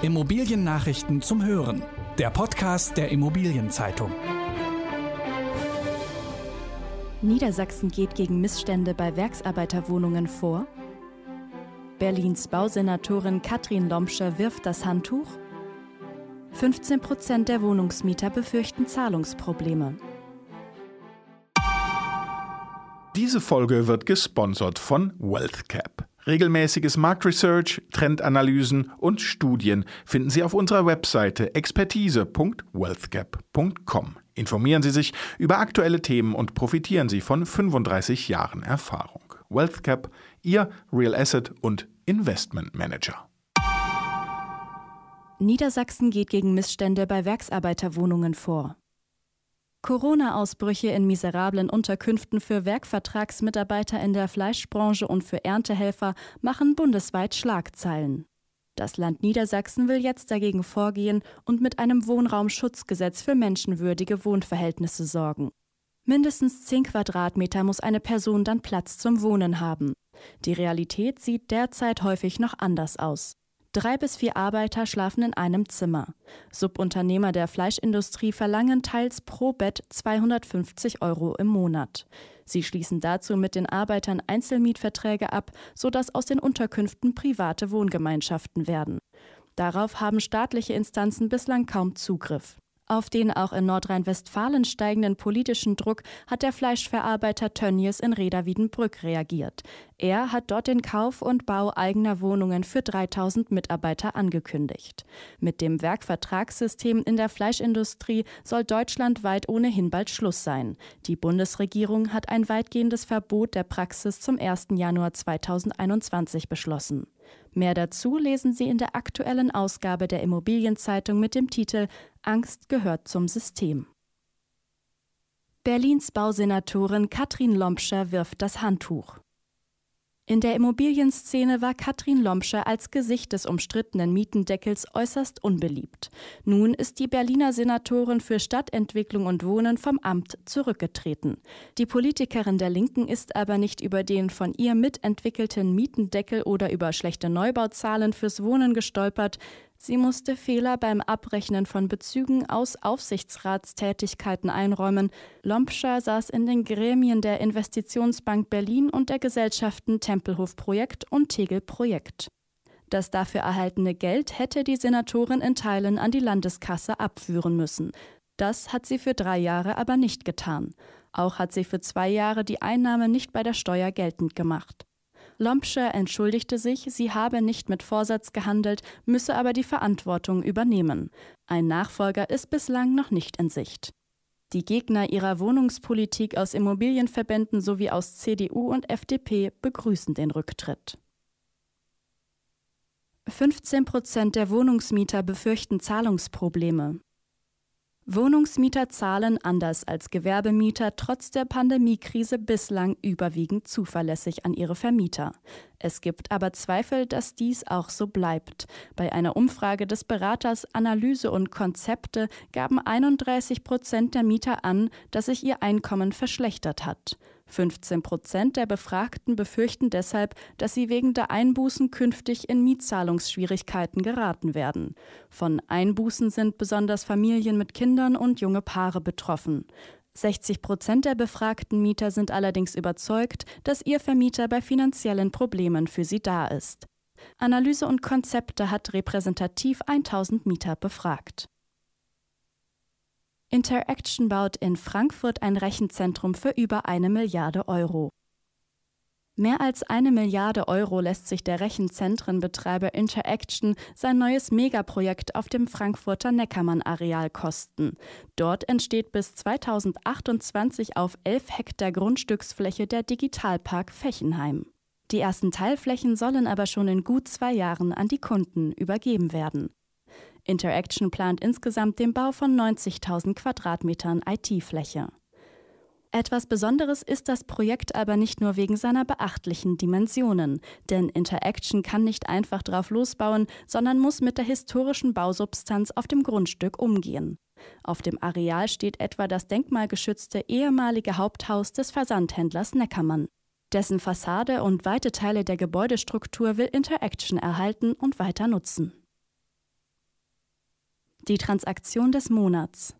Immobiliennachrichten zum Hören. Der Podcast der Immobilienzeitung. Niedersachsen geht gegen Missstände bei Werksarbeiterwohnungen vor. Berlins Bausenatorin Katrin Lomscher wirft das Handtuch. 15 Prozent der Wohnungsmieter befürchten Zahlungsprobleme. Diese Folge wird gesponsert von WealthCap. Regelmäßiges Marktresearch, Trendanalysen und Studien finden Sie auf unserer Webseite expertise.wealthgap.com. Informieren Sie sich über aktuelle Themen und profitieren Sie von 35 Jahren Erfahrung. WealthCap, Ihr Real Asset und Investment Manager. Niedersachsen geht gegen Missstände bei Werksarbeiterwohnungen vor. Corona-Ausbrüche in miserablen Unterkünften für Werkvertragsmitarbeiter in der Fleischbranche und für Erntehelfer machen bundesweit Schlagzeilen. Das Land Niedersachsen will jetzt dagegen vorgehen und mit einem Wohnraumschutzgesetz für menschenwürdige Wohnverhältnisse sorgen. Mindestens 10 Quadratmeter muss eine Person dann Platz zum Wohnen haben. Die Realität sieht derzeit häufig noch anders aus. Drei bis vier Arbeiter schlafen in einem Zimmer. Subunternehmer der Fleischindustrie verlangen teils pro Bett 250 Euro im Monat. Sie schließen dazu mit den Arbeitern Einzelmietverträge ab, sodass aus den Unterkünften private Wohngemeinschaften werden. Darauf haben staatliche Instanzen bislang kaum Zugriff. Auf den auch in Nordrhein-Westfalen steigenden politischen Druck hat der Fleischverarbeiter Tönnies in Reda-Wiedenbrück reagiert. Er hat dort den Kauf und Bau eigener Wohnungen für 3000 Mitarbeiter angekündigt. Mit dem Werkvertragssystem in der Fleischindustrie soll deutschlandweit ohnehin bald Schluss sein. Die Bundesregierung hat ein weitgehendes Verbot der Praxis zum 1. Januar 2021 beschlossen. Mehr dazu lesen Sie in der aktuellen Ausgabe der Immobilienzeitung mit dem Titel Angst gehört zum System. Berlins Bausenatorin Katrin Lompscher wirft das Handtuch. In der Immobilienszene war Katrin Lomscher als Gesicht des umstrittenen Mietendeckels äußerst unbeliebt. Nun ist die Berliner Senatorin für Stadtentwicklung und Wohnen vom Amt zurückgetreten. Die Politikerin der Linken ist aber nicht über den von ihr mitentwickelten Mietendeckel oder über schlechte Neubauzahlen fürs Wohnen gestolpert. Sie musste Fehler beim Abrechnen von Bezügen aus Aufsichtsratstätigkeiten einräumen. Lompscher saß in den Gremien der Investitionsbank Berlin und der Gesellschaften Tempelhof Projekt und Tegel Projekt. Das dafür erhaltene Geld hätte die Senatorin in Teilen an die Landeskasse abführen müssen. Das hat sie für drei Jahre aber nicht getan. Auch hat sie für zwei Jahre die Einnahme nicht bei der Steuer geltend gemacht. Lompscher entschuldigte sich, sie habe nicht mit Vorsatz gehandelt, müsse aber die Verantwortung übernehmen. Ein Nachfolger ist bislang noch nicht in Sicht. Die Gegner ihrer Wohnungspolitik aus Immobilienverbänden sowie aus CDU und FDP begrüßen den Rücktritt. 15 Prozent der Wohnungsmieter befürchten Zahlungsprobleme. Wohnungsmieter zahlen anders als Gewerbemieter trotz der Pandemiekrise bislang überwiegend zuverlässig an ihre Vermieter. Es gibt aber Zweifel, dass dies auch so bleibt. Bei einer Umfrage des Beraters Analyse und Konzepte gaben 31 Prozent der Mieter an, dass sich ihr Einkommen verschlechtert hat. 15 Prozent der Befragten befürchten deshalb, dass sie wegen der Einbußen künftig in Mietzahlungsschwierigkeiten geraten werden. Von Einbußen sind besonders Familien mit Kindern und junge Paare betroffen. 60 Prozent der befragten Mieter sind allerdings überzeugt, dass ihr Vermieter bei finanziellen Problemen für sie da ist. Analyse und Konzepte hat repräsentativ 1000 Mieter befragt. Interaction baut in Frankfurt ein Rechenzentrum für über eine Milliarde Euro. Mehr als eine Milliarde Euro lässt sich der Rechenzentrenbetreiber Interaction sein neues Megaprojekt auf dem Frankfurter Neckermann-Areal kosten. Dort entsteht bis 2028 auf 11 Hektar Grundstücksfläche der Digitalpark Fechenheim. Die ersten Teilflächen sollen aber schon in gut zwei Jahren an die Kunden übergeben werden. Interaction plant insgesamt den Bau von 90.000 Quadratmetern IT-Fläche. Etwas Besonderes ist das Projekt aber nicht nur wegen seiner beachtlichen Dimensionen, denn Interaction kann nicht einfach drauf losbauen, sondern muss mit der historischen Bausubstanz auf dem Grundstück umgehen. Auf dem Areal steht etwa das denkmalgeschützte ehemalige Haupthaus des Versandhändlers Neckermann. Dessen Fassade und weite Teile der Gebäudestruktur will Interaction erhalten und weiter nutzen. Die Transaktion des Monats.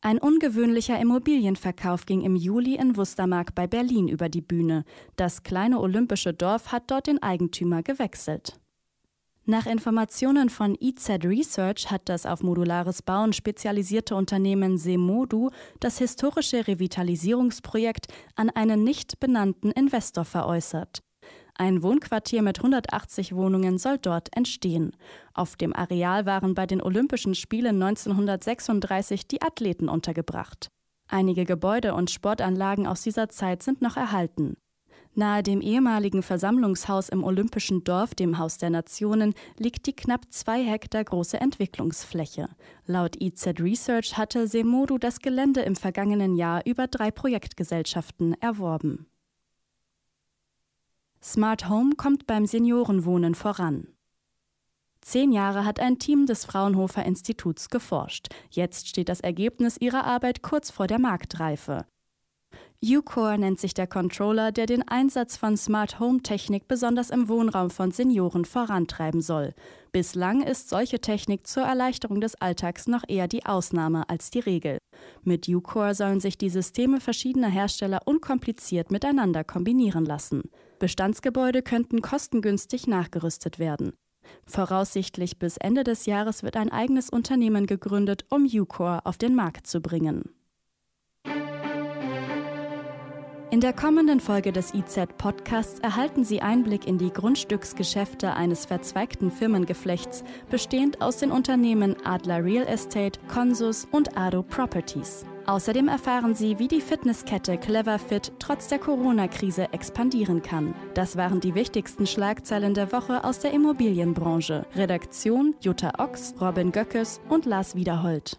Ein ungewöhnlicher Immobilienverkauf ging im Juli in Wustermark bei Berlin über die Bühne. Das kleine olympische Dorf hat dort den Eigentümer gewechselt. Nach Informationen von EZ Research hat das auf modulares Bauen spezialisierte Unternehmen Semodu das historische Revitalisierungsprojekt an einen nicht benannten Investor veräußert. Ein Wohnquartier mit 180 Wohnungen soll dort entstehen. Auf dem Areal waren bei den Olympischen Spielen 1936 die Athleten untergebracht. Einige Gebäude und Sportanlagen aus dieser Zeit sind noch erhalten. Nahe dem ehemaligen Versammlungshaus im Olympischen Dorf, dem Haus der Nationen, liegt die knapp zwei Hektar große Entwicklungsfläche. Laut IZ Research hatte Semodu das Gelände im vergangenen Jahr über drei Projektgesellschaften erworben. Smart Home kommt beim Seniorenwohnen voran. Zehn Jahre hat ein Team des Fraunhofer Instituts geforscht. Jetzt steht das Ergebnis ihrer Arbeit kurz vor der Marktreife. Ucore nennt sich der Controller, der den Einsatz von Smart Home Technik besonders im Wohnraum von Senioren vorantreiben soll. Bislang ist solche Technik zur Erleichterung des Alltags noch eher die Ausnahme als die Regel. Mit Ucore sollen sich die Systeme verschiedener Hersteller unkompliziert miteinander kombinieren lassen. Bestandsgebäude könnten kostengünstig nachgerüstet werden. Voraussichtlich bis Ende des Jahres wird ein eigenes Unternehmen gegründet, um Ucore auf den Markt zu bringen. In der kommenden Folge des IZ Podcasts erhalten Sie Einblick in die Grundstücksgeschäfte eines verzweigten Firmengeflechts, bestehend aus den Unternehmen Adler Real Estate, Consus und Ado Properties. Außerdem erfahren Sie, wie die Fitnesskette Cleverfit trotz der Corona-Krise expandieren kann. Das waren die wichtigsten Schlagzeilen der Woche aus der Immobilienbranche. Redaktion Jutta Ochs, Robin Göckes und Lars Wiederhold.